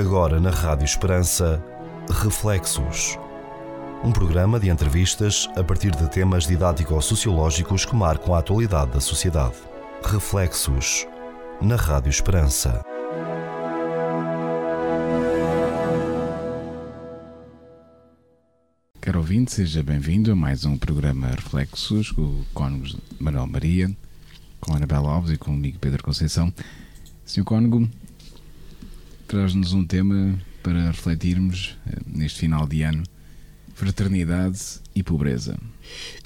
Agora na Rádio Esperança, Reflexos. Um programa de entrevistas a partir de temas didático-sociológicos que marcam a atualidade da sociedade. Reflexos. Na Rádio Esperança. Caro ouvinte, seja bem-vindo a mais um programa Reflexos com o Cónigo Manuel Maria, com Anabela Alves e comigo Pedro Conceição. Sr. Cónigo, traz-nos um tema para refletirmos eh, neste final de ano: fraternidade e pobreza.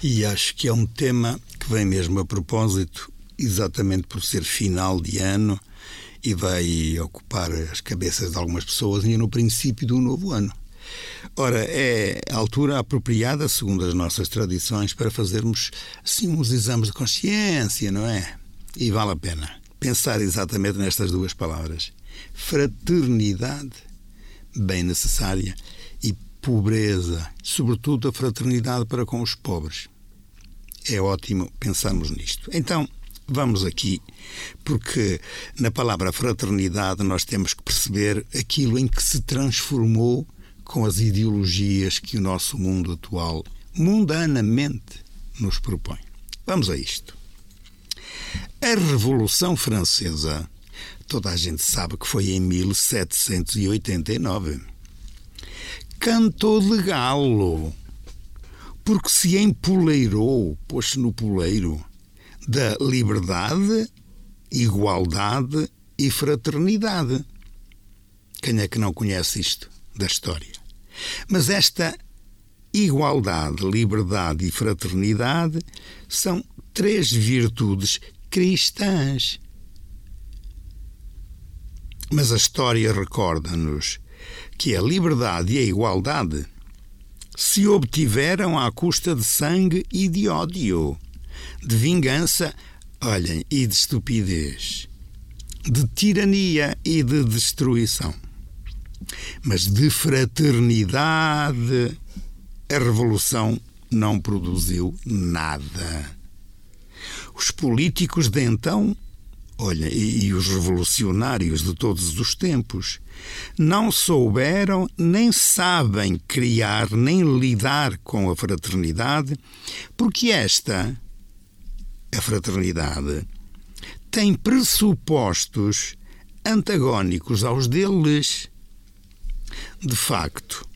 E acho que é um tema que vem mesmo a propósito, exatamente por ser final de ano e vai ocupar as cabeças de algumas pessoas e no princípio do novo ano. Ora, é a altura apropriada, segundo as nossas tradições, para fazermos assim uns exames de consciência, não é? E vale a pena pensar exatamente nestas duas palavras fraternidade, bem necessária, e pobreza, sobretudo a fraternidade para com os pobres. É ótimo pensarmos nisto. Então, vamos aqui, porque na palavra fraternidade nós temos que perceber aquilo em que se transformou com as ideologias que o nosso mundo atual mundanamente nos propõe. Vamos a isto. A Revolução Francesa Toda a gente sabe que foi em 1789. Cantou de galo, porque se empoleirou, pôs-se no poleiro, da liberdade, igualdade e fraternidade. Quem é que não conhece isto da história? Mas esta igualdade, liberdade e fraternidade são três virtudes cristãs mas a história recorda-nos que a liberdade e a igualdade se obtiveram à custa de sangue e de ódio, de vingança, olhem, e de estupidez, de tirania e de destruição. Mas de fraternidade, a revolução não produziu nada. Os políticos de então Olha, e, e, os revolucionários de todos os tempos não souberam nem sabem criar nem lidar com a fraternidade, porque esta, a fraternidade, tem pressupostos antagónicos aos deles. De facto,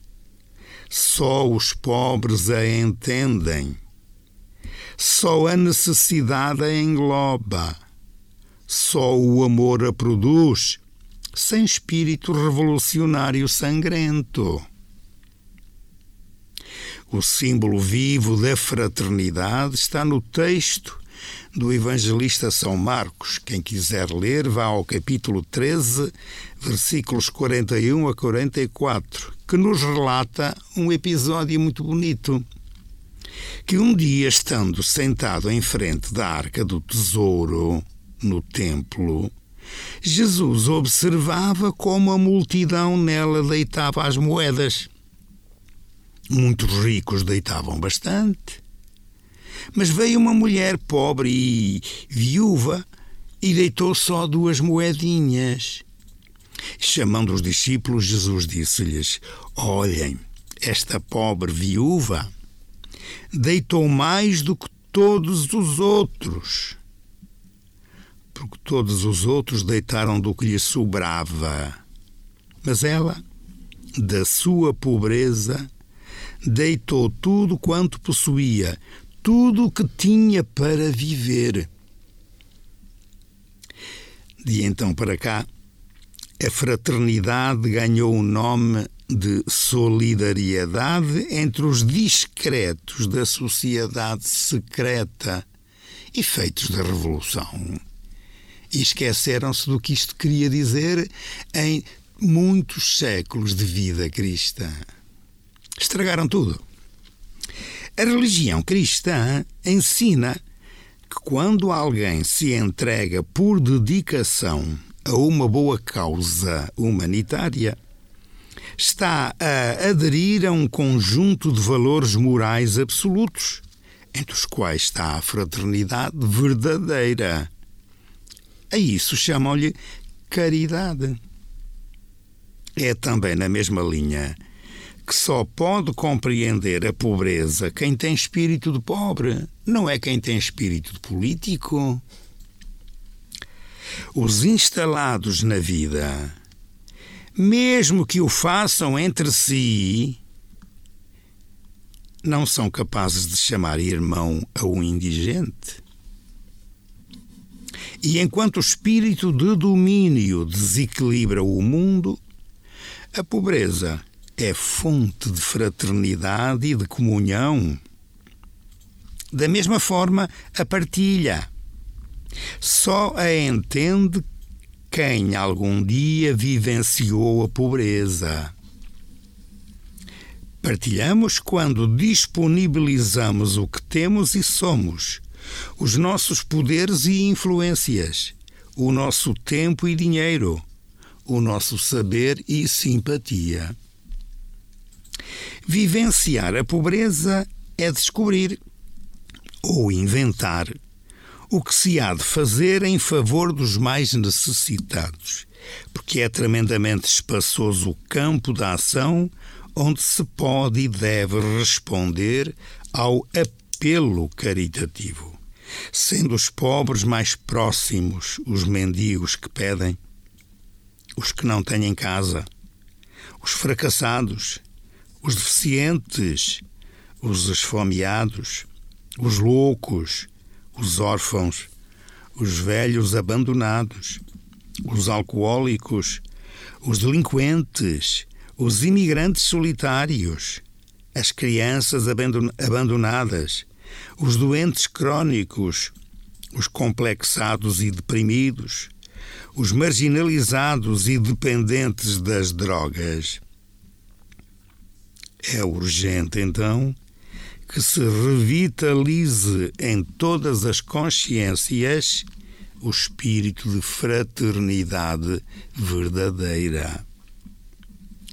só os pobres a entendem, só a necessidade a engloba só o amor a produz, sem espírito revolucionário sangrento. O símbolo vivo da fraternidade está no texto do evangelista São Marcos. Quem quiser ler, vá ao capítulo 13, versículos 41 a 44, que nos relata um episódio muito bonito. Que um dia, estando sentado em frente da arca do tesouro, no templo, Jesus observava como a multidão nela deitava as moedas. Muitos ricos deitavam bastante. Mas veio uma mulher pobre e viúva e deitou só duas moedinhas. Chamando os discípulos, Jesus disse-lhes: Olhem, esta pobre viúva deitou mais do que todos os outros porque todos os outros deitaram do que lhe sobrava. Mas ela, da sua pobreza, deitou tudo quanto possuía, tudo o que tinha para viver. De então para cá, a fraternidade ganhou o nome de solidariedade entre os discretos da sociedade secreta, efeitos da Revolução e esqueceram-se do que isto queria dizer em muitos séculos de vida cristã. Estragaram tudo. A religião cristã ensina que quando alguém se entrega por dedicação a uma boa causa humanitária, está a aderir a um conjunto de valores morais absolutos, entre os quais está a fraternidade verdadeira a isso chamam-lhe caridade. é também na mesma linha que só pode compreender a pobreza quem tem espírito de pobre, não é quem tem espírito de político. Os instalados na vida, mesmo que o façam entre si, não são capazes de chamar irmão a um indigente. E enquanto o espírito de domínio desequilibra o mundo, a pobreza é fonte de fraternidade e de comunhão. Da mesma forma, a partilha só a entende quem algum dia vivenciou a pobreza. Partilhamos quando disponibilizamos o que temos e somos, os nossos poderes e influências, o nosso tempo e dinheiro, o nosso saber e simpatia. Vivenciar a pobreza é descobrir ou inventar o que se há de fazer em favor dos mais necessitados, porque é tremendamente espaçoso o campo da ação onde se pode e deve responder ao apelo caritativo, sendo os pobres mais próximos, os mendigos que pedem, os que não têm casa, os fracassados, os deficientes, os esfomeados, os loucos, os órfãos, os velhos abandonados, os alcoólicos, os delinquentes, os imigrantes solitários, as crianças abandonadas, os doentes crónicos, os complexados e deprimidos, os marginalizados e dependentes das drogas. É urgente, então, que se revitalize em todas as consciências o espírito de fraternidade verdadeira.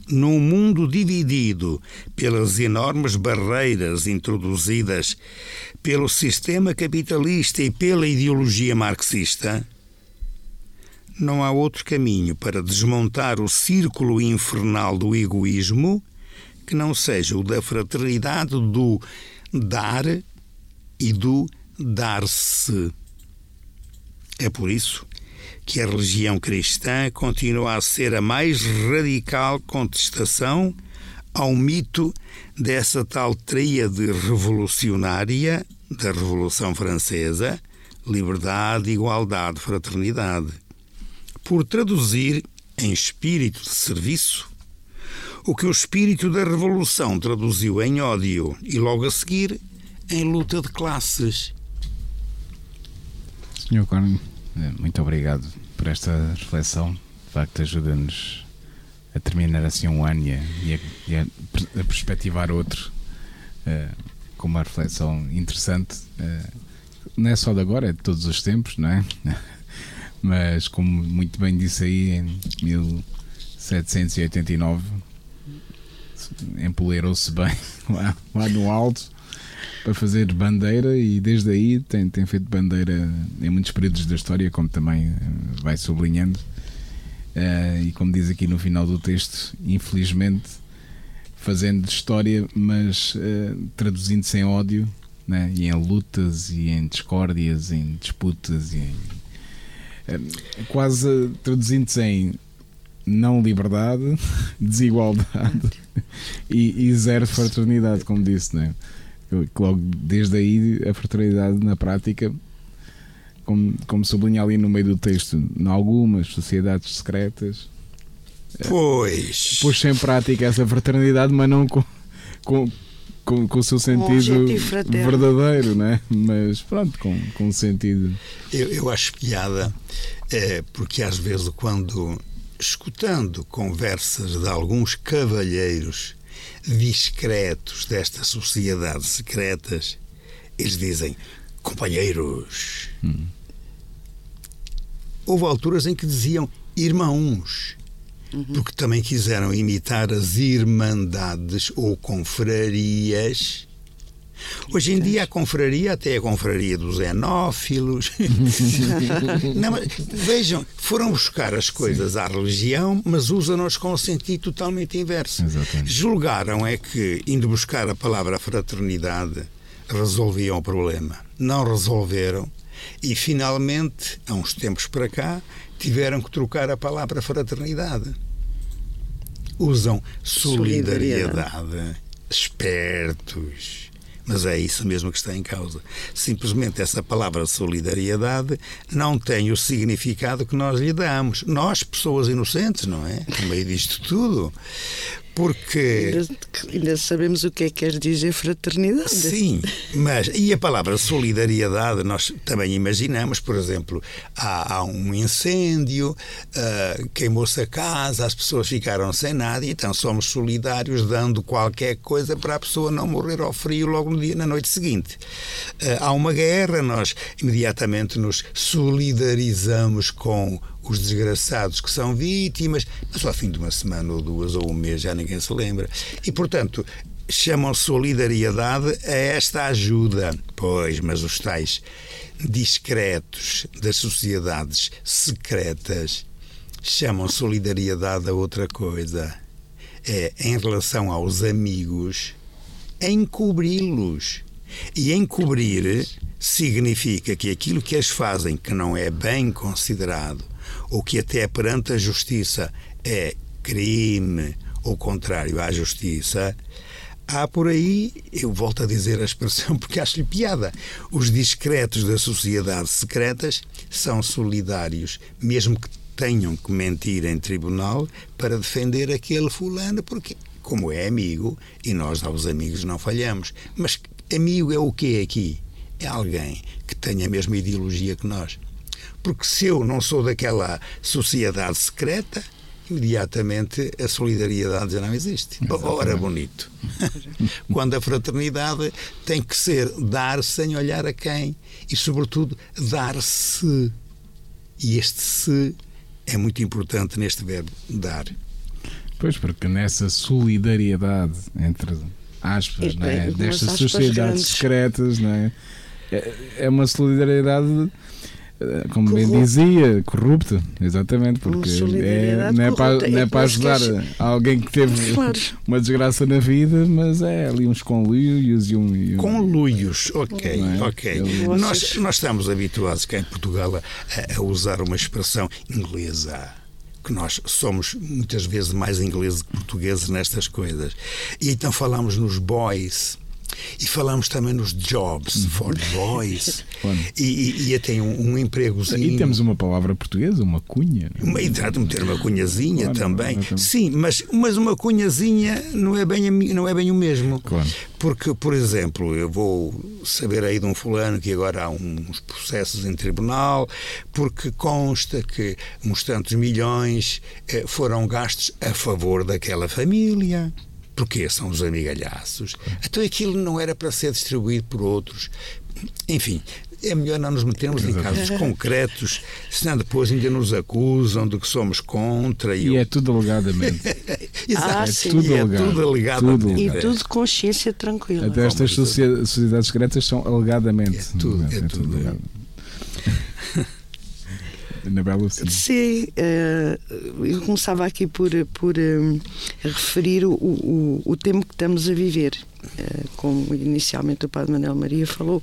Num mundo dividido pelas enormes barreiras introduzidas pelo sistema capitalista e pela ideologia marxista, não há outro caminho para desmontar o círculo infernal do egoísmo que não seja o da fraternidade, do dar e do dar-se. É por isso que a religião cristã continua a ser a mais radical contestação ao mito dessa tal tríade revolucionária da Revolução Francesa, liberdade, igualdade, fraternidade, por traduzir em espírito de serviço o que o espírito da Revolução traduziu em ódio e, logo a seguir, em luta de classes. Senhor eh, muito obrigado por esta reflexão. De facto, ajuda-nos a terminar assim um ano e a, e a, a perspectivar outro uh, com uma reflexão interessante. Uh, não é só de agora, é de todos os tempos, não é? Mas, como muito bem disse aí, em 1789 empoleirou-se bem lá, lá no alto para fazer bandeira e desde aí tem, tem feito bandeira em muitos períodos da história, como também eh, vai sublinhando. Uh, e como diz aqui no final do texto, infelizmente fazendo história, mas uh, traduzindo-se em ódio né? e em lutas e em discórdias, em disputas e em, uh, quase traduzindo-se em não liberdade, desigualdade e, e, zero fraternidade, como disse, né? Logo desde aí a fraternidade na prática, como, como sublinha ali no meio do texto, em algumas sociedades secretas, pois pôs em prática essa fraternidade, mas não com, com, com, com o seu sentido verdadeiro, né? mas pronto, com, com o sentido. Eu, eu acho piada, é, porque às vezes quando escutando conversas de alguns cavalheiros discretos desta sociedade secretas, eles dizem: companheiros. Hum. Houve alturas em que diziam irmãos, uhum. porque também quiseram imitar as irmandades ou confrarias Hoje em dia a confraria, até a confraria dos enófilos. Não, mas, vejam, foram buscar as coisas Sim. à religião, mas usam-nos com o sentido totalmente inverso. Exatamente. Julgaram é que, indo buscar a palavra fraternidade, resolviam o problema. Não resolveram. E finalmente, há uns tempos para cá, tiveram que trocar a palavra fraternidade. Usam solidariedade. solidariedade. Espertos mas é isso mesmo que está em causa. Simplesmente essa palavra solidariedade não tem o significado que nós lhe damos. Nós, pessoas inocentes, não é? No meio disto tudo. Porque. Ainda, ainda, sabemos o que é que quer dizer fraternidade. Sim, mas. E a palavra solidariedade, nós também imaginamos, por exemplo, há, há um incêndio, uh, queimou-se a casa, as pessoas ficaram sem nada, e então somos solidários dando qualquer coisa para a pessoa não morrer ao frio logo no dia, na noite seguinte. Uh, há uma guerra, nós imediatamente nos solidarizamos com os desgraçados que são vítimas, mas ao fim de uma semana ou duas ou um mês já ninguém se lembra. E, portanto, chamam solidariedade a esta ajuda. Pois, mas os tais discretos das sociedades secretas chamam solidariedade a outra coisa. É, em relação aos amigos, encobri-los. E encobrir significa que aquilo que eles fazem que não é bem considerado ou que até perante a justiça é crime ou contrário à justiça, há por aí, eu volto a dizer a expressão porque acho-lhe piada, os discretos das sociedades secretas são solidários, mesmo que tenham que mentir em tribunal para defender aquele fulano, porque, como é amigo, e nós aos amigos não falhamos, mas amigo é o que aqui? É alguém que tenha a mesma ideologia que nós. Porque se eu não sou daquela sociedade secreta, imediatamente a solidariedade já não existe. Exatamente. Ora, bonito. Quando a fraternidade tem que ser dar sem olhar a quem e, sobretudo, dar-se. E este se é muito importante neste verbo dar. Pois, porque nessa solidariedade entre aspas, não é? destas sociedades secretas, não é? é? É uma solidariedade eh, como bem dizia, corrupto, exatamente, porque é, não, é para, não é para ajudar alguém que teve claro. uma desgraça na vida, mas é ali uns conluios e um. E um... Conluios, ok, é? ok. Nós, nós estamos habituados cá em Portugal a, a usar uma expressão inglesa que nós somos muitas vezes mais ingleses que portugueses nestas coisas. E então falamos nos boys e falamos também nos jobs, uhum. for boys. e, e, e, até um, um empregozinho. E temos uma palavra portuguesa, uma cunha. Uma, exato, meter uma cunhazinha claro, também. Claro. Sim, mas, mas uma cunhazinha não é, bem, não é bem o mesmo. Claro. Porque, por exemplo, eu vou saber aí de um fulano que agora há uns processos em tribunal, porque consta que uns tantos milhões eh, foram gastos a favor daquela família porque são os amigalhaços. Então aquilo não era para ser distribuído por outros. Enfim, é melhor não nos metermos em casos concretos, senão depois ainda nos acusam de que somos contra. E, e é tudo alegadamente. Exato, ah, é, tudo é alegado. tudo alegadamente. Tudo e tudo consciência tranquila. Até estas sociedades secretas são alegadamente. É tudo, é, é tudo. tudo Anabela, sim. Sim, uh, eu começava aqui por, por um, referir o, o, o, tempo que estamos a viver, uh, como inicialmente o Padre Manuel Maria falou,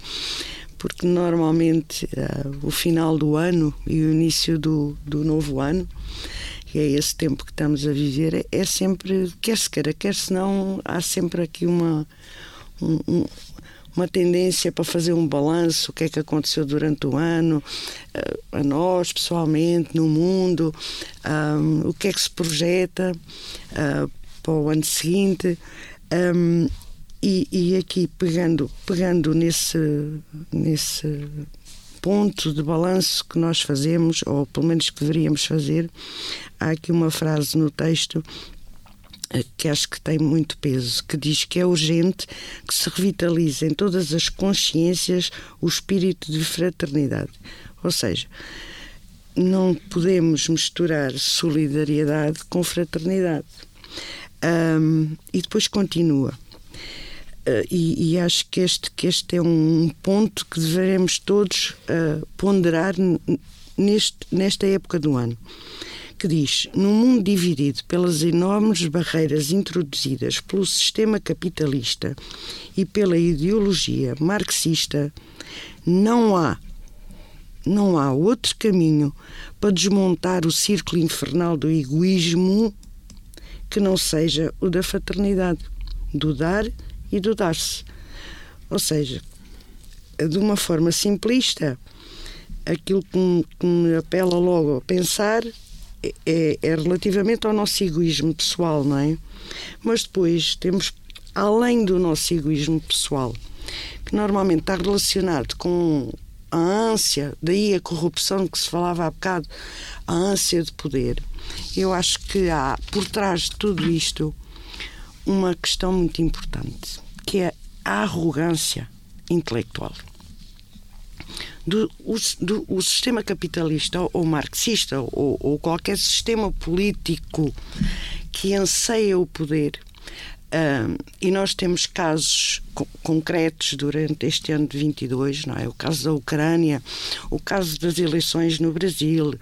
porque normalmente uh, o final do ano e o início do, do novo ano, que é esse tempo que estamos a viver, é, é sempre, quer se queira, quer se não, há sempre aqui uma. Um, uma tendência para fazer um balanço, o que é que aconteceu durante o ano, eh, a nós pessoalmente, no mundo, um, o que é que se projeta uh, para o ano seguinte. Um, e, e, aqui pegando, pegando nesse, nesse ponto de balanço que nós fazemos, ou pelo menos que deveríamos fazer, há aqui uma frase no texto que acho que tem muito peso, que diz que é urgente que se revitalize em todas as consciências o espírito de fraternidade. Ou seja, não podemos misturar solidariedade com fraternidade. Um, e depois continua. Uh, e, e, acho que este, que este é um ponto que devemos todos uh, ponderar neste, nesta época do ano. Que diz: num mundo dividido pelas enormes barreiras introduzidas pelo sistema capitalista e pela ideologia marxista, não há não há outro caminho para desmontar o círculo infernal do egoísmo que não seja o da fraternidade, do dar e do dar-se. Ou seja, de uma forma simplista, aquilo que me, que me apela logo a pensar é, é, relativamente ao nosso egoísmo pessoal, não é? Mas depois temos, além do nosso egoísmo pessoal, que normalmente está relacionado com a ânsia, daí a corrupção que se falava há bocado, a ânsia de poder. Eu acho que há por trás de tudo isto uma questão muito importante, que é a arrogância intelectual. Do, do, o sistema capitalista ou, marxista ou, ou, qualquer sistema político que anseia o poder e nós temos casos co concretos durante este ano de 22, não é? O caso da Ucrânia, o caso das eleições no Brasil,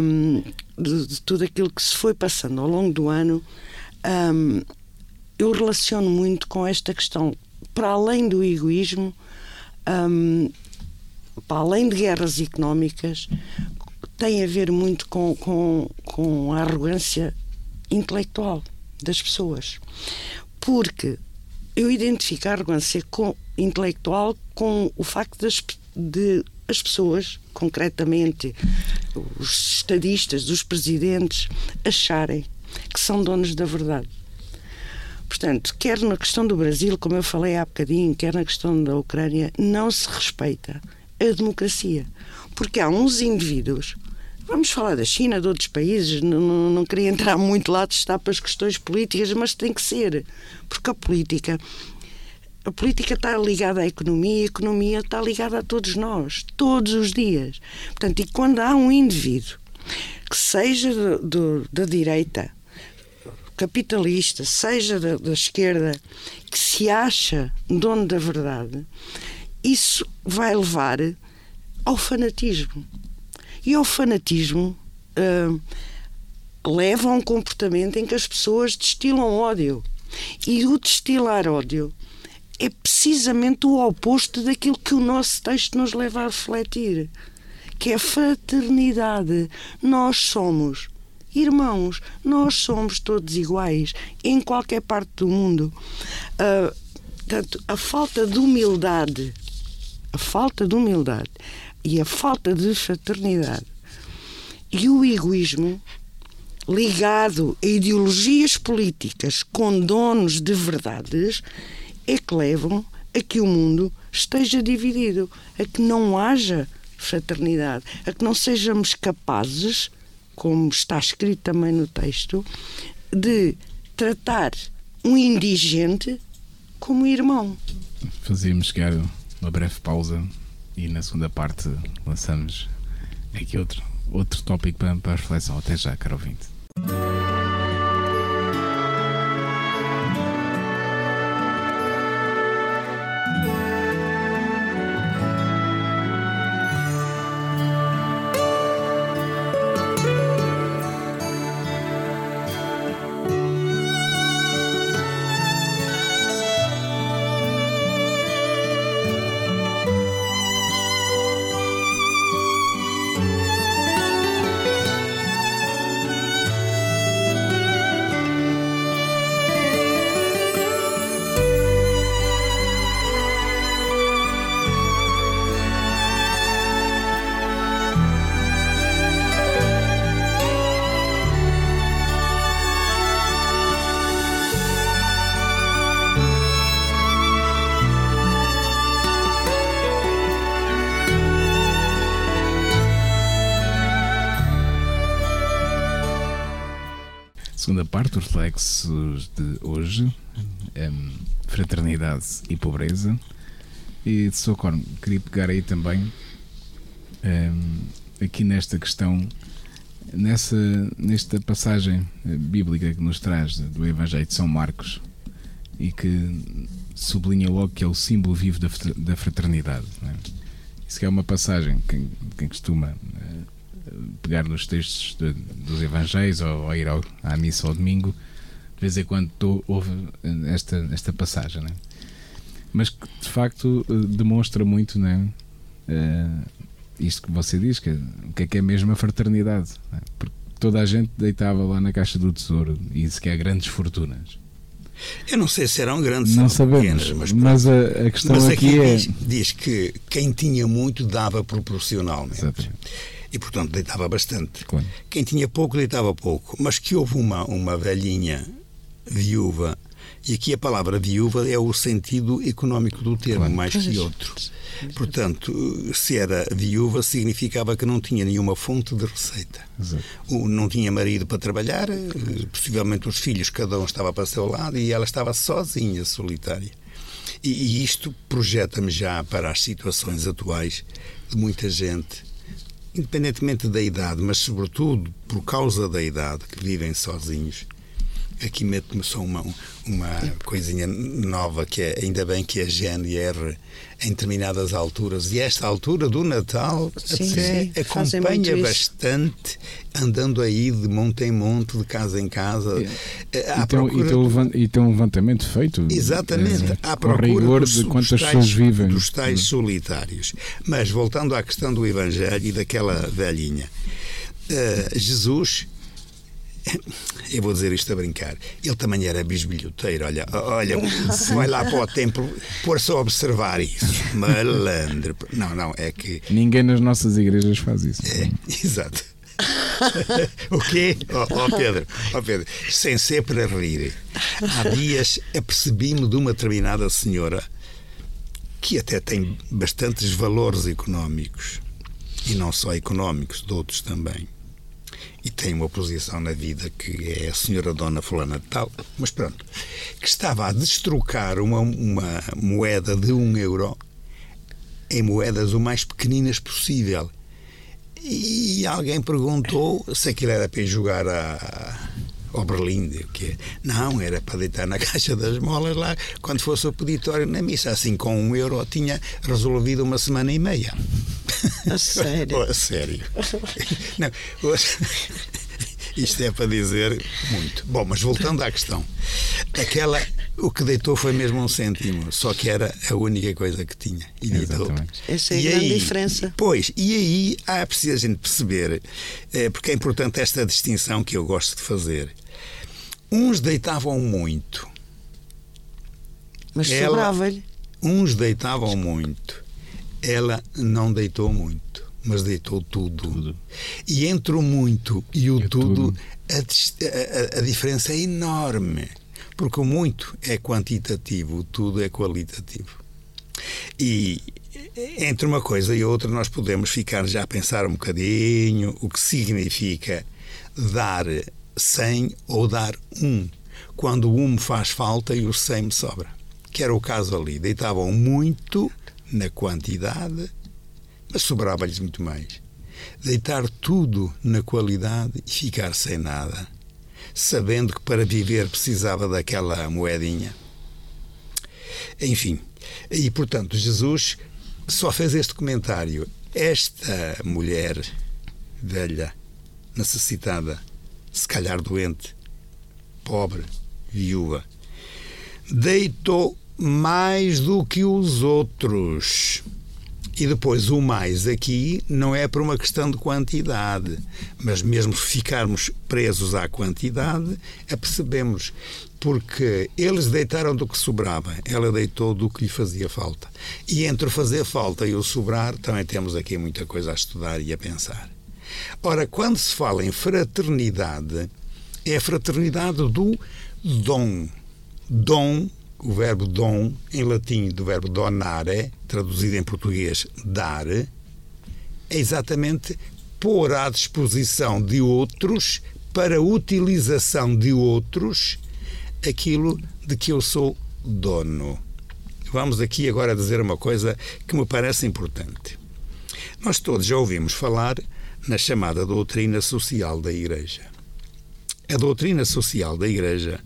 um, de, de, tudo aquilo que se foi passando ao longo do ano, um, eu relaciono muito com esta questão, para além do egoísmo, para além de guerras económicas, tem a ver muito com, com, com a arrogância intelectual das pessoas. Porque eu identifico a arrogância com, intelectual com o facto das, de as pessoas, concretamente os estadistas, os presidentes, acharem que são donos da verdade. Portanto, quer na questão do Brasil, como eu falei há bocadinho, quer na questão da Ucrânia, não se respeita a democracia. Porque há uns indivíduos, vamos falar da China, de outros países, não, não, queria entrar muito lá estar para as questões políticas, mas tem que ser. Porque a política a política está ligada à economia a economia está ligada a todos nós, todos os dias. Portanto, e quando há um indivíduo que seja do, do, da direita capitalista, seja da, da esquerda, que se acha dono da verdade, isso vai levar ao fanatismo. E ao fanatismo uh, leva a um comportamento em que as pessoas destilam ódio. E o destilar ódio é precisamente o oposto daquilo que o nosso texto nos leva a refletir, que é a fraternidade. Nós somos Irmãos, nós somos todos iguais em qualquer parte do mundo. Uh, portanto, a falta de humildade, a falta de humildade e a falta de fraternidade e o egoísmo ligado a ideologias políticas com donos de verdades é que levam a que o mundo esteja dividido, a que não haja fraternidade, a que não sejamos capazes como está escrito também no texto, de tratar um indigente como irmão. Fazíamos chegar uma breve pausa e na segunda parte lançamos aqui outro, outro tópico para, para reflexão. Até já, caro ouvinte. Segunda parte, os reflexos de hoje, um, fraternidade e pobreza. E de Socorro, queria pegar aí também, um, aqui nesta questão, nessa, nesta passagem bíblica que nos traz do Evangelho de São Marcos, e que sublinha logo que é o símbolo vivo da, da fraternidade. É? Isso é uma passagem, quem, quem costuma uh, pegar nos textos de, dos Evangelhos ou, ou ir ao, à missa ao domingo, de vez em quando tô, ouve esta, esta passagem. É? Mas que de facto uh, demonstra muito né, uh, isto que você diz, que, o que é que é mesmo a fraternidade. É? Porque toda a gente deitava lá na caixa do tesouro e isso que é grandes fortunas. Eu não sei se eram grandes não sabemos, pequenas, mas, mas a, a, questão mas aqui, aqui é... Diz, diz, que quem tinha muito dava proporcionalmente. Exatamente. E, portanto, deitava bastante. Claro. Quem tinha pouco, deitava pouco. Mas que houve uma, uma velhinha viúva e aqui a palavra viúva é o sentido económico do termo, claro. mais que outro. Portanto, se era viúva, significava que não tinha nenhuma fonte de receita. Exato. Não tinha marido para trabalhar, possivelmente os filhos, cada um estava para o seu lado e ela estava sozinha, solitária. E, e isto projeta-me já para as situações atuais de muita gente, independentemente da idade, mas sobretudo por causa da idade, que vivem sozinhos aqui mete-me só uma, uma coisinha nova que é ainda bem que a GNR em determinadas alturas e esta altura do Natal sim, sim. acompanha bastante andando aí de monte em monte de casa em casa. É. e, tem, e, tem um, e tem um levantamento feito exatamente. é, à procura rigor dos, de quantas tais, pessoas vivem. dos tais solitários. Mas voltando à questão do Evangelho e daquela velhinha. Uh, Jesus eu vou dizer isto a brincar, ele também era bisbilhoteiro. Olha, olha, vai lá para o templo, pôr-se a observar isso. Malandro. Não, não, é que. Ninguém nas nossas igrejas faz isso. É, exato. o quê? Oh, oh, Pedro, oh Pedro, sem ser para rir, há dias apercebi-me de uma determinada senhora que até tem bastantes valores económicos e não só económicos, de outros também e tem uma posição na vida que é a senhora Dona Fulana de Tal, mas pronto, que estava a destrocar uma, uma moeda de um euro em moedas o mais pequeninas possível. E alguém perguntou se aquilo era para ir jogar a, ao o quê? Não, era para deitar na caixa das molas lá quando fosse o peditório na missa. Assim, com um euro tinha resolvido uma semana e meia. A sério? a sério. Não, isto é para dizer muito. Bom, mas voltando à questão. Aquela, o que deitou foi mesmo um cêntimo, só que era a única coisa que tinha. E deitou. Essa é a e grande aí, diferença. Pois, e aí há preciso a gente perceber, é, porque é importante esta distinção que eu gosto de fazer. Uns deitavam muito. Mas sobrava-lhe. Uns deitavam muito ela não deitou muito, mas deitou tudo. tudo. E entre o muito e o é tudo, tudo. A, a, a, diferença é enorme. Porque o muito é quantitativo, tudo é qualitativo. E entre uma coisa e outra, nós podemos ficar já a pensar um bocadinho o que significa dar 100 ou dar um, quando o um me faz falta e o 100 me sobra. Que era o caso ali. Deitavam muito na quantidade, mas sobrava-lhes muito mais. Deitar tudo na qualidade e ficar sem nada, sabendo que para viver precisava daquela moedinha. Enfim, e portanto, Jesus só fez este comentário. Esta mulher velha, necessitada, se calhar doente, pobre, viúva, deitou mais do que os outros. E depois o mais aqui não é por uma questão de quantidade, mas mesmo se ficarmos presos à quantidade, apercebemos porque eles deitaram do que sobrava, ela deitou do que lhe fazia falta. E entre o fazer falta e o sobrar, também temos aqui muita coisa a estudar e a pensar. Ora, quando se fala em fraternidade, é a fraternidade do dom. Dom o verbo dom, em latim do verbo donare, traduzido em português dar, é exatamente pôr à disposição de outros, para utilização de outros, aquilo de que eu sou dono. Vamos aqui agora dizer uma coisa que me parece importante. Nós todos já ouvimos falar na chamada doutrina social da Igreja. A doutrina social da Igreja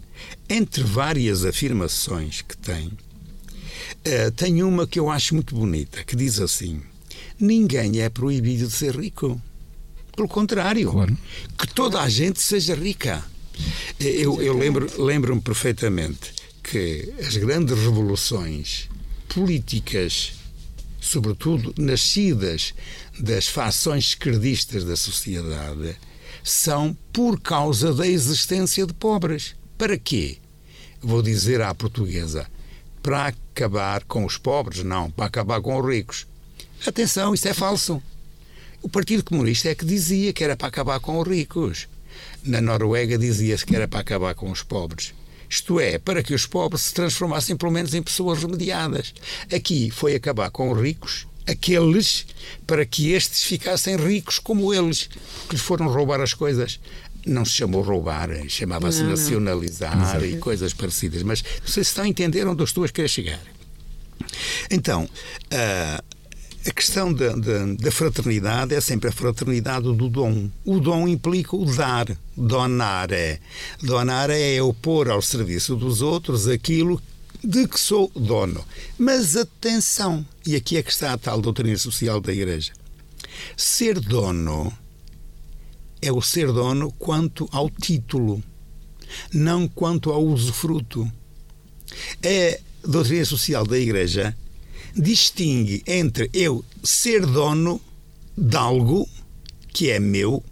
entre várias afirmações que tem, uh, tem uma que eu acho muito bonita, que diz assim: Ninguém é proibido de ser rico. Pelo contrário, claro. que toda a gente seja rica. Eu, eu lembro, lembro-me perfeitamente que as grandes revoluções políticas, sobretudo nascidas das fações esquerdistas da sociedade, são por causa da existência de pobres. Para quê? Vou dizer à portuguesa: para acabar com os pobres? Não, para acabar com os ricos. Atenção, isso é falso. O Partido Comunista é que dizia que era para acabar com os ricos. Na Noruega dizia-se que era para acabar com os pobres. Isto é, para que os pobres se transformassem pelo menos em pessoas remediadas. Aqui foi acabar com os ricos, aqueles, para que estes ficassem ricos como eles, que lhes foram roubar as coisas. Não se chamou roubar, chamava-se nacionalizar e coisas parecidas. Mas não sei se estão a entender onde eu estou a querer chegar. Então, uh, a questão da, da, da, fraternidade é sempre a fraternidade do dom. O dom implica o dar, donar é. Donar é eu pôr ao serviço dos outros aquilo de que sou dono. Mas atenção, e aqui é que está a tal doutrina social da Igreja. Ser dono é o ser dono quanto ao título, não quanto ao usufruto. A doutrina social da Igreja distingue entre eu ser dono de algo que é meu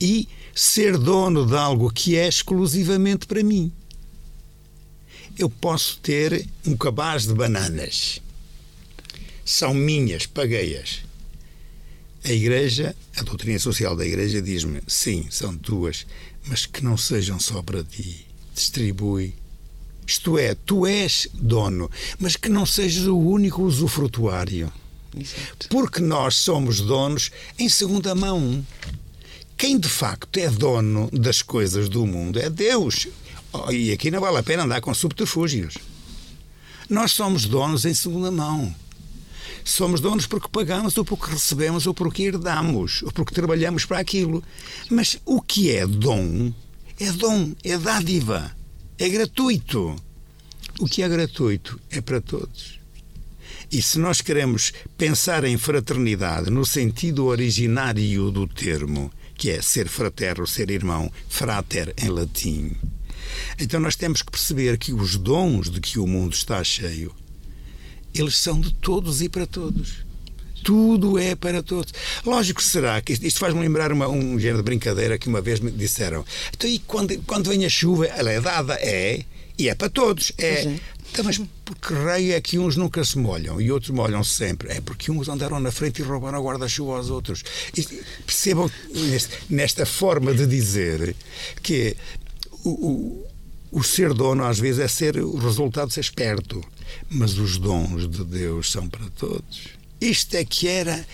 e ser dono de algo que é exclusivamente para mim. Eu posso ter um cabaz de bananas. São minhas, paguei-as. A Igreja, a doutrina social da Igreja diz-me: sim, são tuas, mas que não sejam só para ti. Distribui, isto é, tu és dono, mas que não sejas o único usufrutuário. Exato. Porque nós somos donos em segunda mão. Quem de facto é dono das coisas do mundo é Deus. Oh, e aqui não vale a pena andar com subterfúgios. Nós somos donos em segunda mão. Somos donos porque pagamos, ou porque recebemos, ou porque herdamos, ou porque trabalhamos para aquilo. Mas o que é dom? É dom, é dádiva. É gratuito. O que é gratuito é para todos. E se nós queremos pensar em fraternidade no sentido originário do termo, que é ser fraterno, ser irmão, frater em latim, então nós temos que perceber que os dons de que o mundo está cheio, eles são de todos e para todos. Tudo é para todos. Lógico será que isto faz-me lembrar uma, um género de brincadeira que uma vez me disseram. Então, e quando, quando vem a chuva, ela é dada? É. E é para todos. É. é. Então, mas por que raio é que uns nunca se molham e outros molham -se sempre? É porque uns andaram na frente e roubaram a guarda-chuva aos outros. E percebam nesta forma de dizer que o, o, o ser dono às vezes é ser o resultado de ser esperto, mas os dons de Deus são para todos. Isto é que era,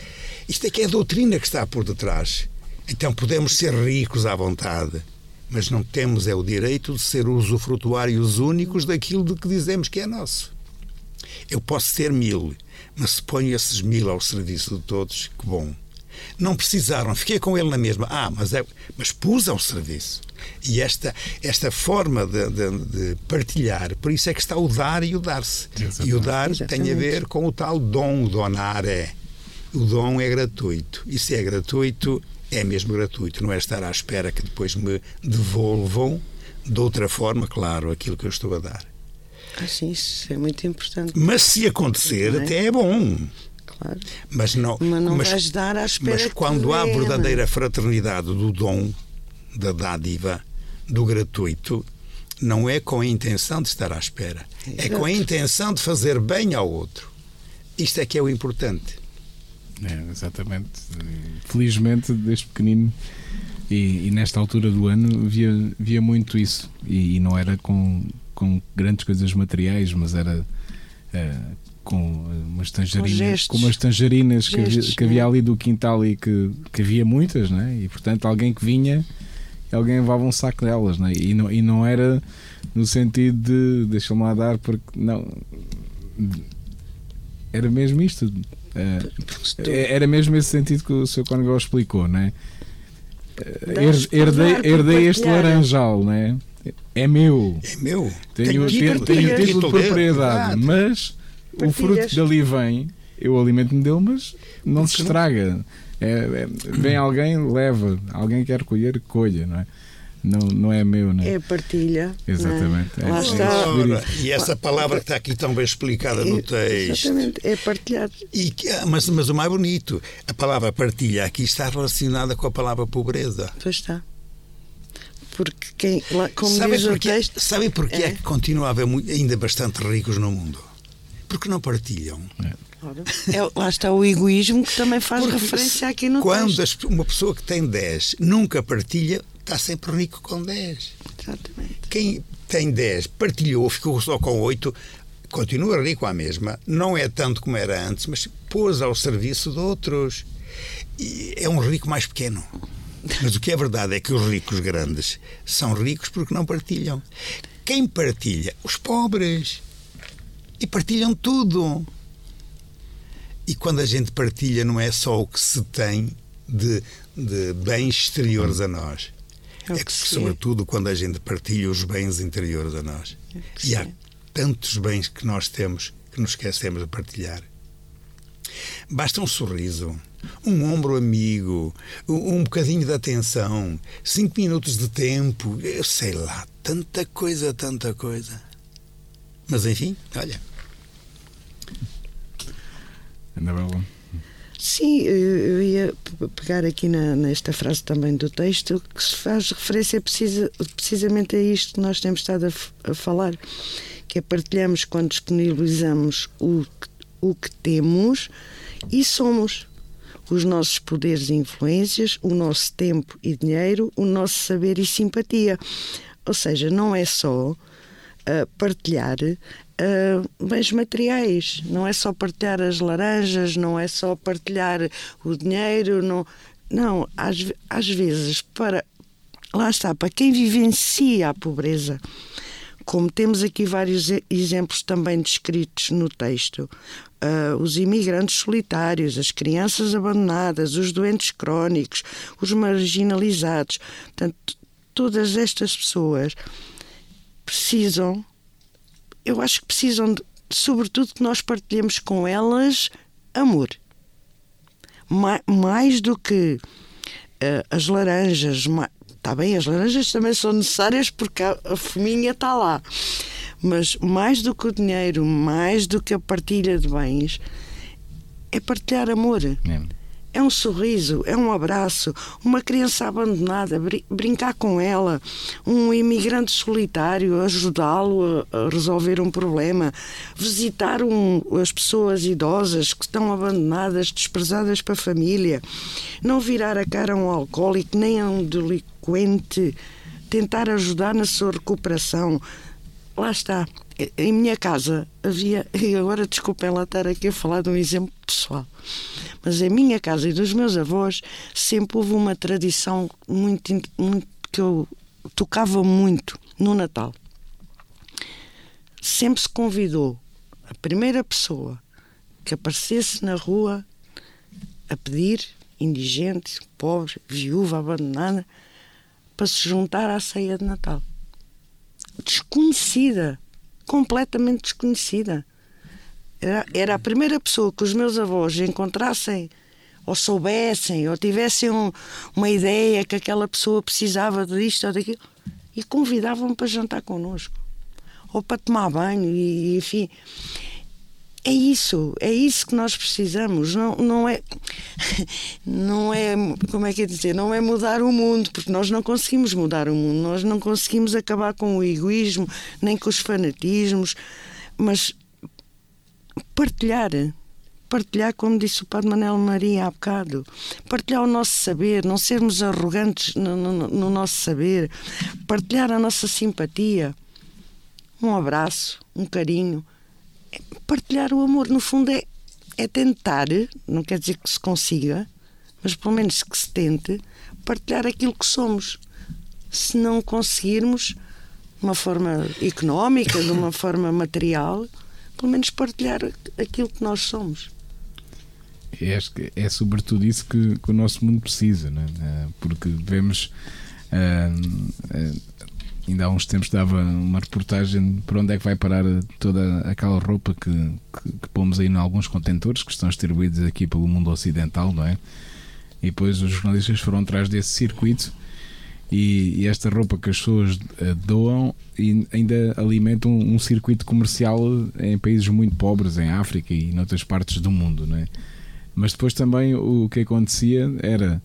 isto é que é a doutrina que está por detrás. Então podemos ser ricos à vontade, mas não temos é o direito de ser usufrutuários únicos daquilo de que dizemos que é nosso. Eu posso ter mil, mas se ponho esses mil ao serviço de todos, que bom. Não precisaram, fiquei com ele na mesma. Ah, mas, é, mas pus ao serviço. E esta, esta forma de, de, de, partilhar, por isso é que está o dar e o dar-se. E o dar Exatamente. tem a ver com o tal dom, o donar é. O dom é gratuito. E se é gratuito, é mesmo gratuito. Não é estar à espera que depois me devolvam de outra forma, claro, aquilo que eu estou a dar. Ah, sim, isso é muito importante. Mas se acontecer, é? até é bom. Claro. Mas não, mas não mas, vais dar à espera Mas quando há verdadeira fraternidade do dom, da dádiva, do gratuito, não é com a intenção de estar à espera. Exato. É com a intenção de fazer bem ao outro. Isto é que é o importante. É, exatamente. Felizmente, desde pequenino e, e, nesta altura do ano, via, via muito isso. E, e, não era com, com grandes coisas materiais, mas era uh, com umas tangerinas, com, com umas tangerinas gestos, que, havia, que havia ali do quintal e que, que havia muitas, né? e portanto alguém que vinha alguém levava um saco delas, né? e, não, e não era no sentido de deixa-me lá dar, porque não era mesmo isto. Uh, era mesmo esse sentido que o Sr. Cónigo explicou, né? herdei, herdei este laranjal, né? é meu. É meu. Tenho, tenho, tenho título de propriedade, mas o fruto que dali vem, eu alimento-me dele, mas não se estraga. É, é, vem alguém, leva. Alguém quer colher, colha, não é? Não, não é meu, não é? É partilha. É? Exatamente. É? Lá está. Ora, e essa palavra que está aqui tão bem explicada no texto. Exatamente, é partilhar. E, mas, mas o mais bonito, a palavra partilha aqui está relacionada com a palavra pobreza. Pois está. Porque quem, como sabe diz porque, o texto. Sabem porquê é. é que continua a haver ainda bastante ricos no mundo? Porque não partilham. É. É, lá está o egoísmo que também faz Porque referência aqui no quando texto. Quando uma pessoa que tem 10 nunca partilha, está sempre rico com 10. Exatamente. Quem tem 10 partilhou, ficou só com 8, continua rico à mesma. Não é tanto como era antes, mas pôs ao serviço de outros. E é um rico mais pequeno. Mas o que é verdade é que os ricos grandes são ricos porque não partilham. Quem partilha? Os pobres. E partilham tudo. E quando a gente partilha, não é só o que se tem de, de bens exteriores a nós. É, é que, sobretudo, quando a gente partilha os bens interiores a nós. É e há tantos bens que nós temos que nos esquecemos de partilhar. Basta um sorriso, um ombro amigo, um bocadinho de atenção, cinco minutos de tempo, eu sei lá, tanta coisa, tanta coisa. Mas enfim, olha. Anabela. Sim, eu ia pegar aqui na, nesta frase também do texto que se faz referência precisa, precisamente a isto que nós temos estado a, a falar, que é partilhamos quando disponibilizamos o, o que temos e somos os nossos poderes e influências, o nosso tempo e dinheiro, o nosso saber e simpatia. Ou seja, não é só uh, partilhar uh, bens materiais, não é só partilhar as laranjas, não é só partilhar o dinheiro, não, não às, às vezes, para lá está, para quem vivencia a pobreza, como temos aqui vários exemplos também descritos no texto, uh, os imigrantes solitários, as crianças abandonadas, os doentes crónicos, os marginalizados. Portanto, todas estas pessoas precisam, eu acho que precisam, de, sobretudo, que nós partilhemos com elas amor. Mais, mais do que uh, as laranjas. Está bem, as laranjas também são necessárias porque a, a fominha está lá. Mas mais do que o dinheiro, mais do que a partilha de bens, é partilhar amor. É. É um sorriso, é um abraço, uma criança abandonada, brincar com ela, um imigrante solitário, ajudá-lo a resolver um problema, visitar um, as pessoas idosas que estão abandonadas, desprezadas para a família, não virar a cara a um alcoólico nem a um delinquente, tentar ajudar na sua recuperação, lá está. Em minha casa havia, e agora desculpem lá estar aqui a falar de um exemplo pessoal, mas em minha casa e dos meus avós sempre houve uma tradição muito, muito que eu tocava muito no Natal. Sempre se convidou a primeira pessoa que aparecesse na rua a pedir, indigente, pobre, viúva, abandonada, para se juntar à ceia de Natal desconhecida, completamente desconhecida. Era, era a primeira pessoa que os meus avós encontrassem ou soubessem ou tivessem um, uma ideia que aquela pessoa precisava disto ou daquilo e convidavam-me para jantar connosco ou para tomar banho e, enfim é isso, é isso que nós precisamos. Não, não é, não é, como é que é dizer, não é mudar o mundo, porque nós não conseguimos mudar o mundo, nós não conseguimos acabar com o egoísmo, nem com os fanatismos, mas partilhar, partilhar, como disse o Padre Manel Maria há bocado, partilhar o nosso saber, não sermos arrogantes no, no, no nosso saber, partilhar a nossa simpatia, um abraço, um carinho partilhar o amor. No fundo, é, é tentar, não quer dizer que se consiga, mas pelo menos que se tente, partilhar aquilo que somos. Se não conseguirmos, de uma forma económica, de uma forma material, pelo menos partilhar aquilo que nós somos. É, é sobretudo isso que, que o nosso mundo precisa, né? porque devemos uh, uh, ainda há uns tempos dava uma reportagem para onde é que vai parar toda aquela roupa que, que, que pomos aí em alguns contentores que estão distribuídos aqui pelo mundo ocidental, não é? E depois os jornalistas foram atrás desse circuito e, e esta roupa que as pessoas uh, doam ainda alimentam um, um circuito comercial em países muito pobres, em África e em outras partes do mundo, não é? Mas depois também o que acontecia era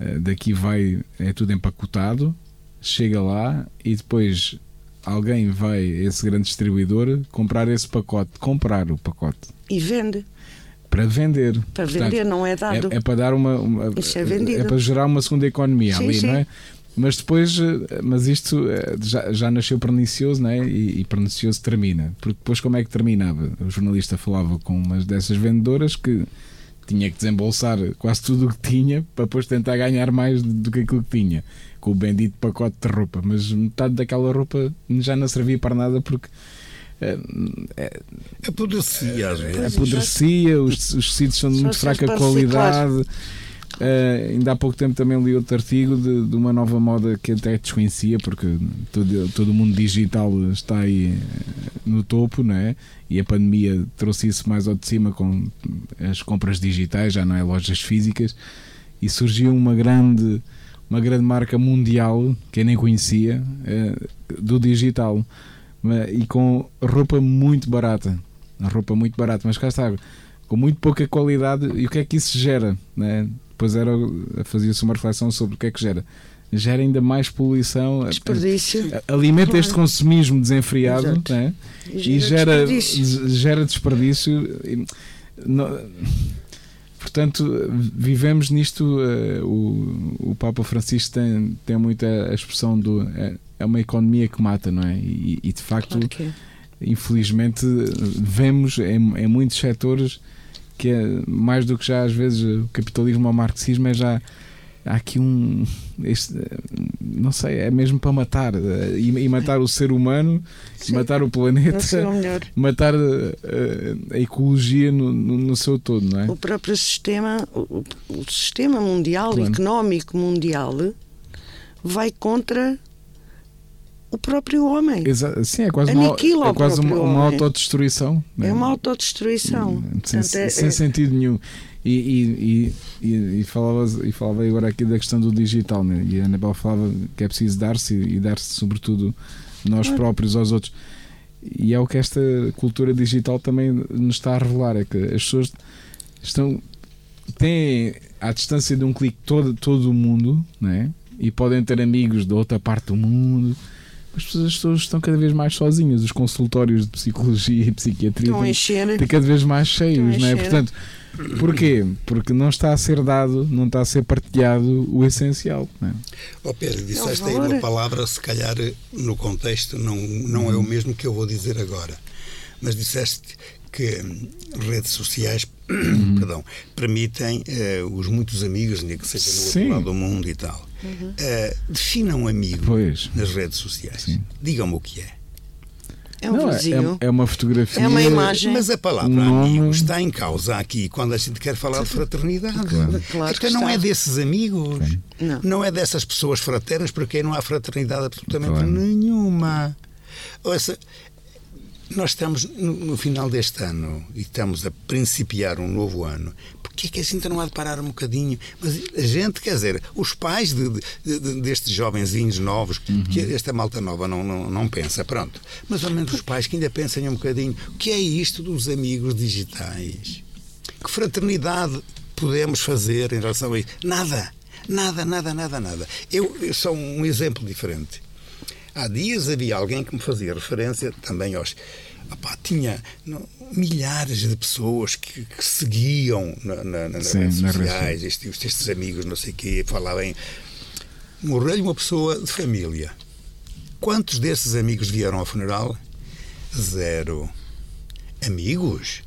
uh, daqui vai, é tudo empacotado, chega lá e depois alguém vai, esse grande distribuidor, comprar esse pacote, comprar o pacote. E vende. Para vender. Para Portanto, vender, não é dado. É, é, para dar uma. uma é. É para gerar uma segunda economia sim, ali, sim. não é? Mas depois, eh, mas isto eh, já, já nasceu pernicioso, não é? E, e pernicioso termina. Porque depois, como é que terminava? O jornalista falava com uma dessas vendedoras que tinha que desembolsar quase tudo o que tinha para depois tentar ganhar mais do que aquilo que tinha com o bendito pacote de roupa. Mas metade daquela roupa já não servia para nada porque é, é, apodrecia às vezes. Apodrecia, os, os tecidos são de muito fraca qualidade. Uh, ainda há pouco tempo também li outro artigo de, de, uma nova moda que até desconhecia, porque todo, todo o mundo digital está aí no topo, não é? E a pandemia trouxe isso mais ao de cima com as compras digitais, já não é lojas físicas, e surgiu uma grande, uma grande marca mundial que eu nem conhecia uh, do digital e com roupa muito barata. Roupa muito barata, mas cá está, com muito pouca qualidade. E o que é que isso gera? Né? Depois era fazia-se uma reflexão sobre o que é que gera. Gera ainda mais poluição, desperdício. alimenta este consumismo desenfreado né? e gera, desperdício. gera desperdício. Portanto, vivemos nisto. Uh, o, o Papa Francisco tem, tem muito a, expressão do. É, é, uma economia que mata, não é? E, e de facto, claro é. infelizmente, vemos em, em, muitos setores que é mais do que já às vezes o capitalismo ou o marxismo é já há aqui um este, não sei, é mesmo para matar e, e matar o ser humano, Sim. matar o planeta, matar a, a, a ecologia no, no, no, seu todo, não é? O próprio sistema, o, o sistema mundial, claro. económico mundial, vai contra o próprio homem. Exa Sim, é quase uma, é quase uma, uma autodestruição. É uma autodestruição. Sem, Portanto, é, sem sentido nenhum. E, e, e, e, falava, e falava agora aqui da questão do digital, né? e a Anabel falava que é preciso dar-se e dar-se, sobretudo, nós próprios aos outros. E é o que esta cultura digital também nos está a revelar: é que as pessoas estão têm à distância de um clique todo, todo o mundo né? e podem ter amigos de outra parte do mundo. As pessoas estão cada vez mais sozinhas. Os consultórios de psicologia e psiquiatria estão, estão cada vez mais cheios, não é? Portanto, Porquê? Porque não está a ser dado, não está a ser partilhado o essencial. Não é? Oh Pedro, disseste aí uma palavra, se calhar no contexto não, não é o mesmo que eu vou dizer agora, mas disseste que redes sociais uhum. perdão, permitem uh, os muitos amigos, nem que seja no outro lado do mundo e tal. Uhum. Uh, definam um amigo pois. nas redes sociais. Digam-me o que é. É um não, é, vizinho. É, é, uma fotografia. É uma imagem. Mas a palavra um amigo está em causa aqui quando a gente quer falar de fraternidade. Claro. Claro então não é desses amigos. Não. não. é dessas pessoas fraternas porque não há fraternidade absolutamente claro. nenhuma. Ouça, nós estamos no, no, final deste ano e estamos a principiar um novo ano. Porquê é que a gente não há de parar um bocadinho? Mas a gente, quer dizer, os pais de, de, de, destes jovenzinhos novos, uhum. que esta malta nova não, não, não pensa, pronto. Mas ao menos os pais que ainda pensem um bocadinho, o que é isto dos amigos digitais? Que fraternidade podemos fazer em relação a isso? Nada. Nada, nada, nada, nada. Eu, eu sou um exemplo diferente. Há dias havia alguém que me fazia referência também aos. Opá, tinha não, milhares de pessoas que, que seguiam na, na, nas Sim, redes sociais, estes, estes, amigos, não sei o quê, falavam. Morreu-lhe uma pessoa de família. Quantos desses amigos vieram ao funeral? Zero. Amigos?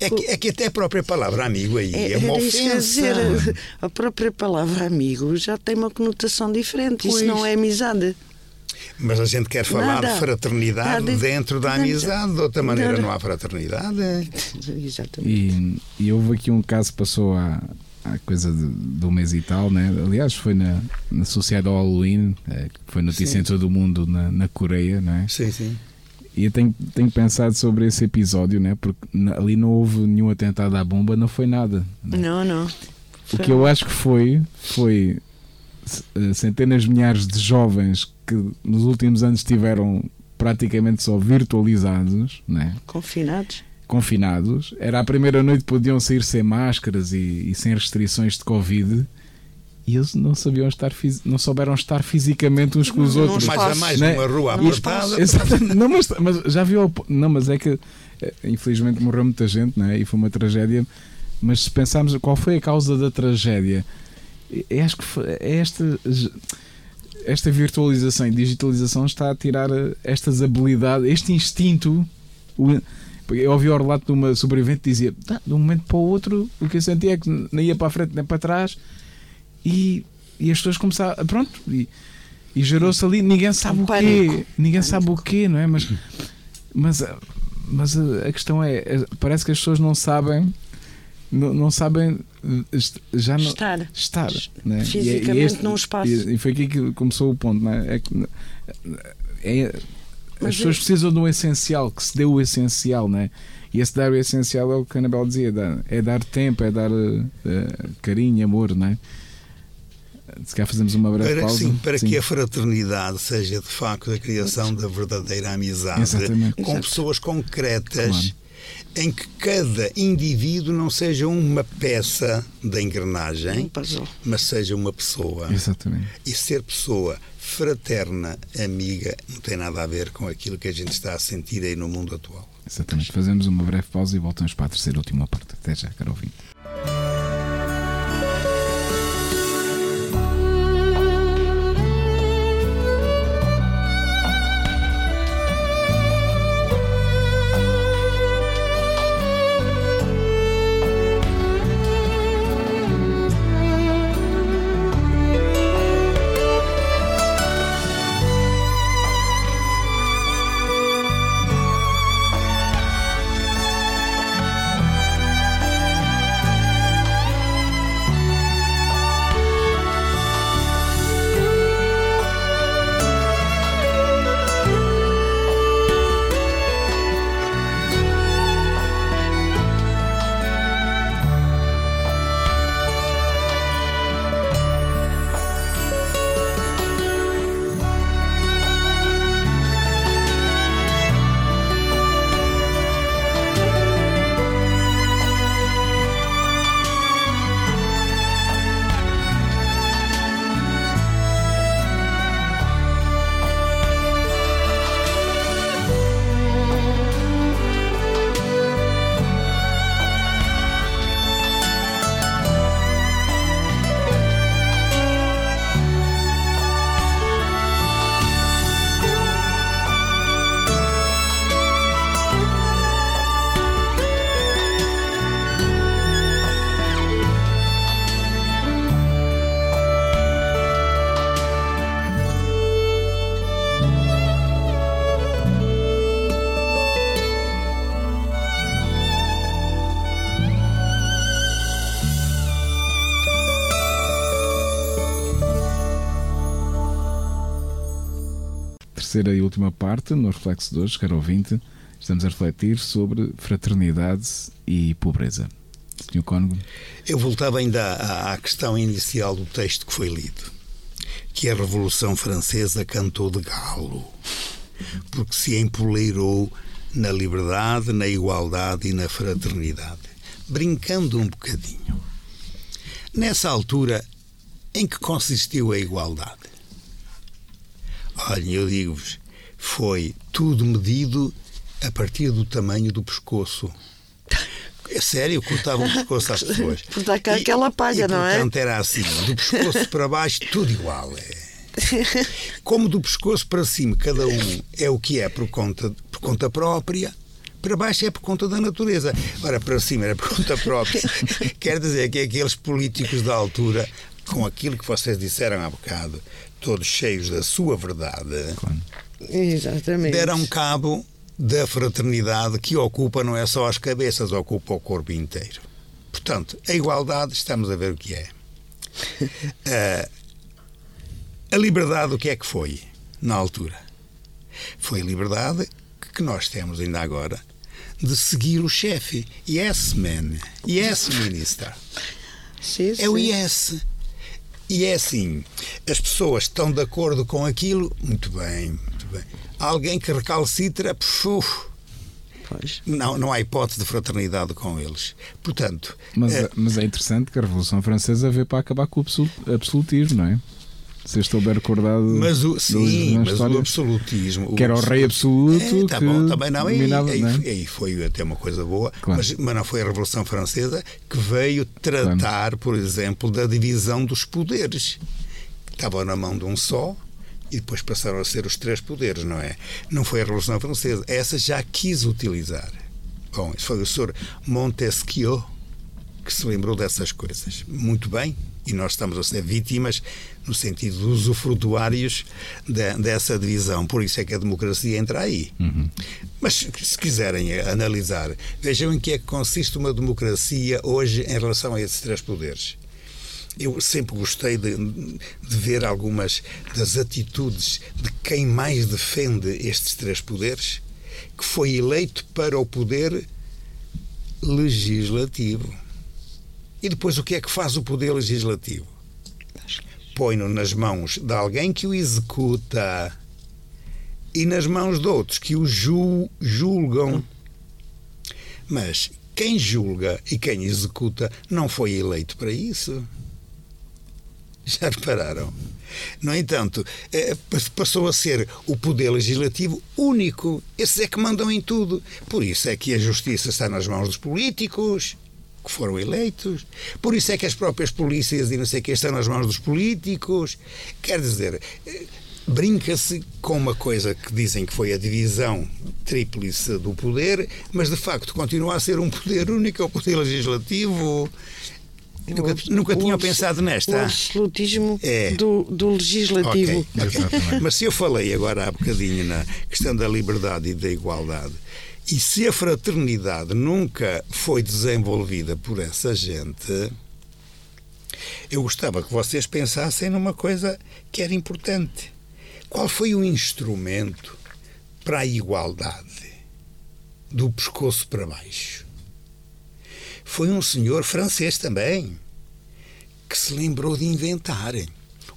É que, é que, até a própria palavra amigo aí é, é uma ofensa. Dizer, a própria palavra amigo já tem uma conotação diferente. Pois. Isso não é amizade. Mas a gente quer falar Nada. de fraternidade Nada. dentro da amizade, de outra maneira Nada. não há fraternidade. Exatamente. E, e, houve aqui um caso que passou há, há coisa de, do mês e tal, né? Aliás, foi na, na associada ao Halloween, é, que foi notícia em todo o mundo na, na Coreia, né? Sim, sim. E eu tenho, tenho pensado sobre esse episódio, né? Porque ali não houve nenhum atentado à bomba, não foi nada. né? Não, não. O que eu acho que foi, foi eh, centenas de milhares de jovens que nos últimos anos estiveram praticamente só virtualizados, né? Confinados. confinados. Era a primeira noite que podiam sair sem máscaras e, e sem restrições de Covid. E eles não sabiam estar, não souberam estar fisicamente uns com os Não, outros. não Mais a mais Né? numa rua Não apertada. Exatamente. Não, mas, mas já viu. Não, mas é que eh, infelizmente morreu muita gente, né? E foi uma tragédia. Mas se pensarmos qual foi a causa da tragédia, eu acho que é esta, esta virtualização e digitalização está a tirar eh, estas habilidades, este instinto. Eu ouvi o relato de uma sobrevivente que dizia: "Tá, de um momento para o outro, o que eu sentia é que nem ia para a frente nem para trás, e, e as pessoas começaram. Pronto, e, e gerou-se ali, ninguém sabe Um o quê, pânico. ninguém sabe o quê, não é? Mas, mas, a- mas a questão é: é, parece que as pessoas não sabem, não, não sabem, já não, Estar. estar né? E é- e Fisicamente num espaço. E, foi aqui que começou o ponto, não é? É é- as pessoas precisam de um essencial, que se dê o essencial, não é? E esse dar o essencial é o que a Anabel dizia: é dar tempo, é dar eh, carinho, amor, não é? Se calhar fazemos uma breve Para, pausa. sim, para Sim. que a fraternidade seja de facto a criação da verdadeira amizade Exatamente. com Exato. pessoas concretas Claro. em que cada indivíduo não seja uma peça da engrenagem, mas seja uma pessoa. Exatamente. E ser pessoa fraterna, amiga, não tem nada a ver com aquilo que a gente está a sentir aí no mundo atual. Exatamente. Fazemos uma breve pausa e voltamos para a terceira e última parte. Até já, caro ouvinte. Terceira e última parte, no Reflexo de hoje, caro ouvinte, estamos a refletir sobre fraternidade e pobreza. Sr. Cónigo, Eu voltava ainda à, à questão inicial do texto que foi lido, que a Revolução Francesa cantou de galo, porque se empoleirou na liberdade, na igualdade e na fraternidade, brincando um bocadinho. Nessa altura, em que consistiu a igualdade? Olhem, eu digo-vos, foi tudo medido a partir do tamanho do pescoço. É sério, cortavam o pescoço às pessoas. Por dar cá aquela palha, e, não é? Portanto, era assim, do pescoço para baixo, tudo igual. É. Como do pescoço para cima, cada um é o que é por conta, por conta própria, para baixo é por conta da natureza. Ora, para cima era por conta própria. Quer dizer que aqueles políticos da altura, com aquilo que vocês disseram há bocado, todos cheios da sua verdade, Exatamente. deram cabo da fraternidade que ocupa não é só as cabeças, ocupa o corpo inteiro. Portanto, a igualdade, estamos a ver o que é. Uh, a liberdade, o que é que foi na altura? Foi a liberdade que nós temos ainda agora de seguir o chefe. Yes, man. Yes, minister. Sim, É o sim. yes. E é assim, as pessoas estão de acordo com aquilo, muito bem, muito bem. Alguém que recalcitra, puf, Pois. não, não há hipótese de fraternidade com eles. Portanto, Mas, é- mas é interessante que a Revolução Francesa veio para acabar com o absolu- absolutismo, não é? Se eu estou bem recordado. mas o, sim, mas o absolutismo. Que era o rei absoluto. É, tá bom, também não. E, dominava, e- é? e foi até uma coisa boa, Claro. mas, mas não foi a Revolução Francesa que veio tratar, por exemplo, da divisão dos poderes. Estavam na mão de um só e depois passaram a ser os três poderes, não é? Não foi a Revolução Francesa. Essa já quis utilizar. Bom, isso foi o Sr. Montesquieu que se lembrou dessas coisas. Muito bem, e nós estamos a ser vítimas no sentido de usufrutuários de- dessa divisão. Por isso é que a democracia entra aí. Mas se quiserem analisar, vejam em que é que consiste uma democracia hoje em relação a esses três poderes. Eu sempre gostei de, de ver algumas das atitudes de quem mais defende estes três poderes, que foi eleito para o poder legislativo. E depois o que é que faz o poder legislativo? Põe-no nas mãos de alguém que o executa e nas mãos de outros que o ju- julgam. Mas quem julga e quem executa não foi eleito para isso. Já repararam? No entanto, eh, pa- passou a ser o poder legislativo único. Esses é que mandam em tudo. Por isso é que a justiça está nas mãos dos políticos, que foram eleitos. Por isso é que as próprias polícias e não sei o que estão nas mãos dos políticos. Quer dizer, eh, brinca-se com uma coisa que dizem que foi a divisão tríplice do poder, mas de facto continua a ser um poder único, é o poder legislativo. Nunca, nunca O tinham pensado O nesta. absolutismo É. do, do legislativo. Ok, ok. Exatamente. Mas se eu falei agora há bocadinho na questão da liberdade e da igualdade, e se a fraternidade nunca foi desenvolvida por essa gente, eu gostava que vocês pensassem numa coisa que era importante. Qual foi o instrumento para a igualdade do pescoço para baixo? Foi um senhor francês também que se lembrou de inventar.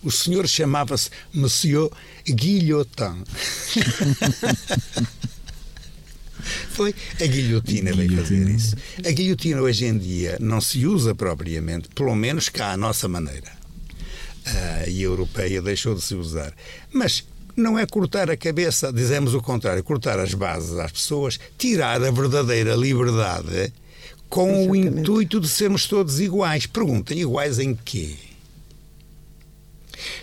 O senhor chamava-se Monsieur Guillotin. Foi a guilhotina veio fazer isso. A guilhotina hoje em dia não se usa propriamente, pelo menos cá à nossa maneira. Ah, e a europeia deixou de se usar. Mas não é cortar a cabeça, dizemos o contrário, cortar as bases às pessoas, tirar a verdadeira liberdade com o Exatamente. intuito de sermos todos iguais. Perguntem, iguais em quê?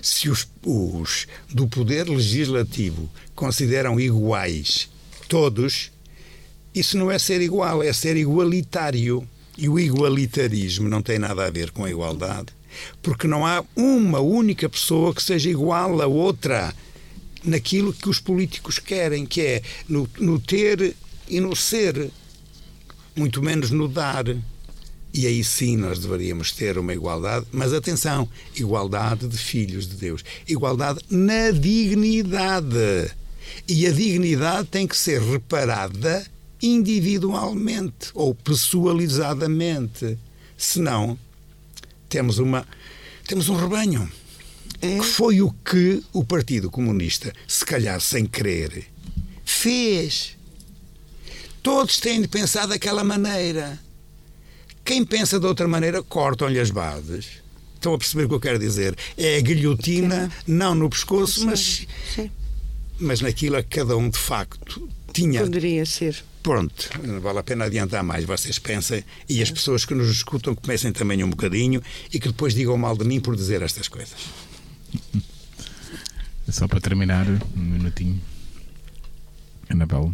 Se os, os do Poder Legislativo consideram iguais todos, isso não é ser igual, é ser igualitário. E o igualitarismo não tem nada a ver com a igualdade, porque não há uma única pessoa que seja igual a outra naquilo que os políticos querem, que é no, no ter e no ser, muito menos no dar. E aí sim nós deveríamos ter uma igualdade, mas atenção, igualdade de filhos de Deus, igualdade na dignidade. E a dignidade tem que ser reparada individualmente ou pessoalizadamente. Senão, temos uma temos um rebanho. É. Que foi o que o Partido Comunista, se calhar sem querer, fez. Todos têm de pensar daquela maneira. Quem pensa de outra maneira, cortam-lhe as bases. Estão a perceber o que eu quero dizer? É a guilhotina, não no pescoço, mas, Sim, mas naquilo a que cada um de facto tinha. poderia ser. Pronto, não vale a pena adiantar mais. Vocês pensem e as pessoas que nos escutam comecem também um bocadinho e que depois digam mal de mim por dizer estas coisas. Só para terminar, um minutinho. Anabel.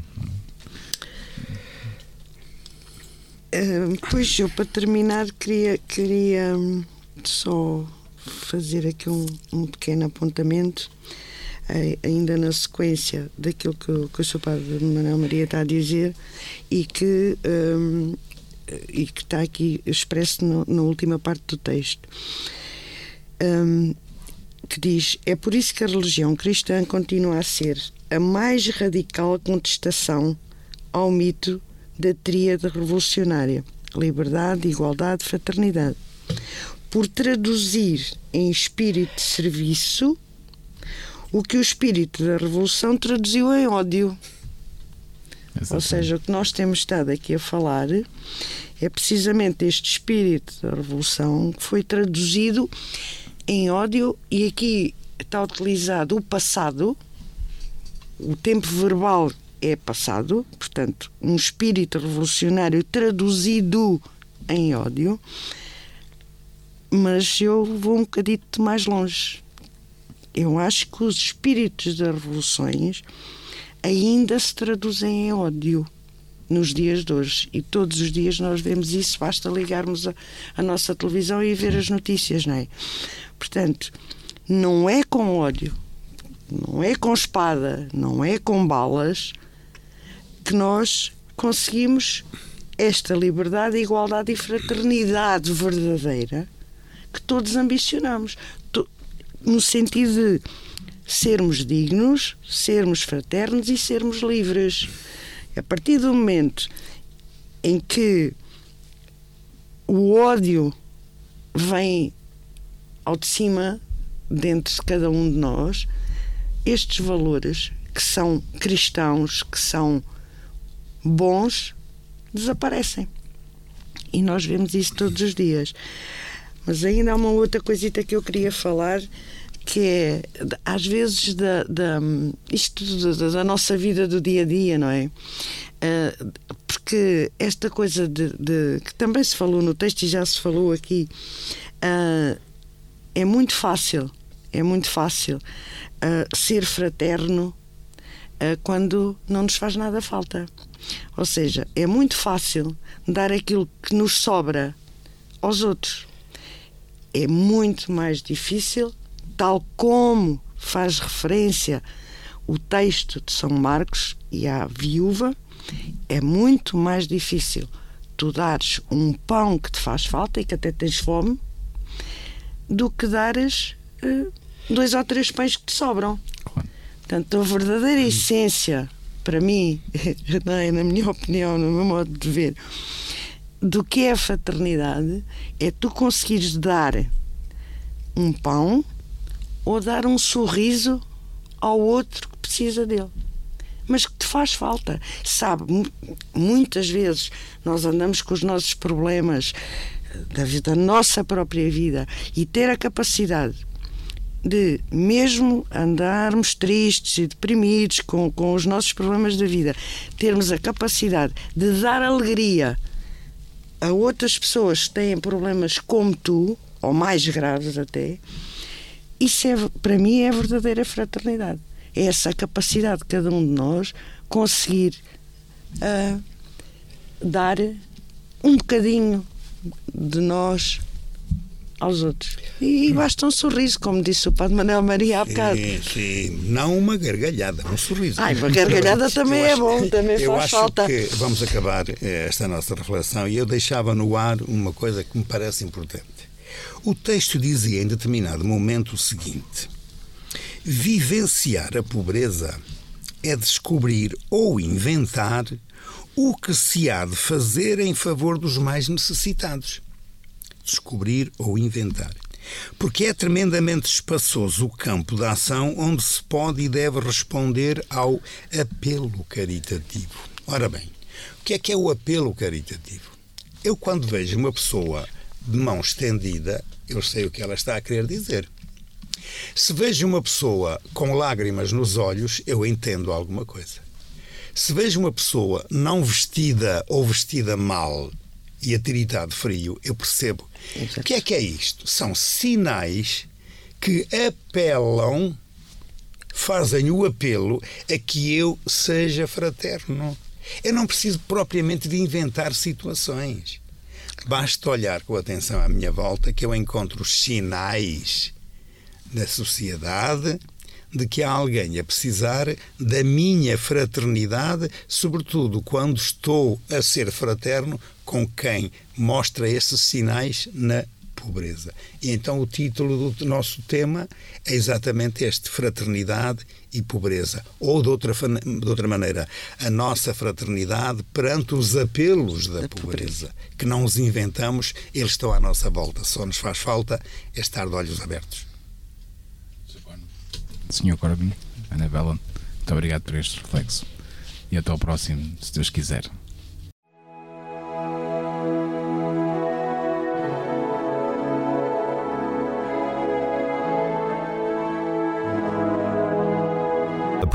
Ah, pois eu, para terminar, queria, queria só fazer aqui um, um pequeno apontamento, ainda na sequência daquilo que, que o Sr. Padre Manuel Maria está a dizer, e que hum, e que está aqui expresso no, na última parte do texto. Um, que diz: É por isso que a religião cristã continua a ser a mais radical contestação ao mito da tríade revolucionária: liberdade, igualdade, fraternidade. Por traduzir em espírito de serviço o que o espírito da revolução traduziu em ódio. Exatamente. Ou seja, o que nós temos estado aqui a falar é precisamente este espírito da revolução que foi traduzido em ódio e aqui está utilizado o passado, o tempo verbal é passado, portanto, um espírito revolucionário traduzido em ódio, mas eu vou um bocadito mais longe. Eu acho que os espíritos das revoluções ainda se traduzem em ódio nos dias de hoje. E todos os dias nós vemos isso, basta ligarmos a, a nossa televisão e ver as notícias, não é? Portanto, não é com ódio, não é com espada, não é com balas que nós conseguimos esta liberdade, igualdade e fraternidade verdadeira que todos ambicionamos. No sentido de sermos dignos, sermos fraternos e sermos livres. A partir do momento em que o ódio vem ao de cima, dentro de cada um de nós, estes valores que são cristãos, que são bons, desaparecem. E nós vemos isso todos os dias. Mas ainda há uma outra coisita que eu queria falar que é às vezes da, da isto da, da, nossa vida do dia a dia, não é? Uh, porque esta coisa de, de, que também se falou no texto e já se falou aqui uh, é muito fácil, é muito fácil uh, ser fraterno quando não nos faz nada falta. Ou seja, é muito fácil dar aquilo que nos sobra aos outros. É muito mais difícil tal como faz referência o texto de São Marcos e a viúva, é muito mais difícil tu dares um pão que te faz falta e que até tens fome do que dares uh, dois ou três pães que te sobram. Portanto, a verdadeira essência, para mim, é, na minha opinião, no meu modo de ver, do que é a fraternidade é tu conseguires dar um pão ou dar um sorriso ao outro que precisa dele. Mas que te faz falta. Sabe, muitas vezes nós andamos com os nossos problemas da, da nossa própria vida e ter a capacidade de, mesmo andarmos tristes e deprimidos com, com os nossos problemas da vida, termos a capacidade de dar alegria a outras pessoas que têm problemas como tu, ou mais graves até, isso é, para mim é a verdadeira fraternidade. É essa capacidade de cada um de nós conseguir uh, dar um bocadinho de nós aos outros. E basta um sorriso, como disse o Padre Manuel Maria há bocado. Sim, sim. Não uma gargalhada, um sorriso. Ai, uma gargalhada também é bom, também faz acho falta. Vamos acabar eh, esta nossa reflexão e eu deixava no ar uma coisa que me parece importante. O texto dizia em determinado momento o seguinte: Vivenciar a pobreza é descobrir ou inventar o que se há de fazer em favor dos mais necessitados. Descobrir ou inventar. Porque é tremendamente espaçoso o campo da ação onde se pode e deve responder ao apelo caritativo. Ora bem, o que é que é o apelo caritativo? Eu, quando vejo uma pessoa de mão estendida, eu sei o que ela está a querer dizer. Se vejo uma pessoa com lágrimas nos olhos, eu entendo alguma coisa. Se vejo uma pessoa não vestida ou vestida mal e a tiritar de frio, eu percebo. Exato. O que é que é isto? São sinais que apelam, fazem o apelo a que eu seja fraterno. Eu não preciso propriamente de inventar situações. Basta olhar com atenção à minha volta que eu encontro sinais da sociedade, de que há alguém a precisar da minha fraternidade, sobretudo quando estou a ser fraterno com quem mostra esses sinais na pobreza. E então o título do nosso tema é exatamente este: Fraternidade e Pobreza. Ou, de outra, de outra maneira, a nossa fraternidade perante os apelos da, da pobreza, pobreza, que não os inventamos, eles estão à nossa volta. Só nos faz falta é estar de olhos abertos. Senhor Corbin, Anabela, muito obrigado por este reflexo. E até ao próximo, se Deus quiser.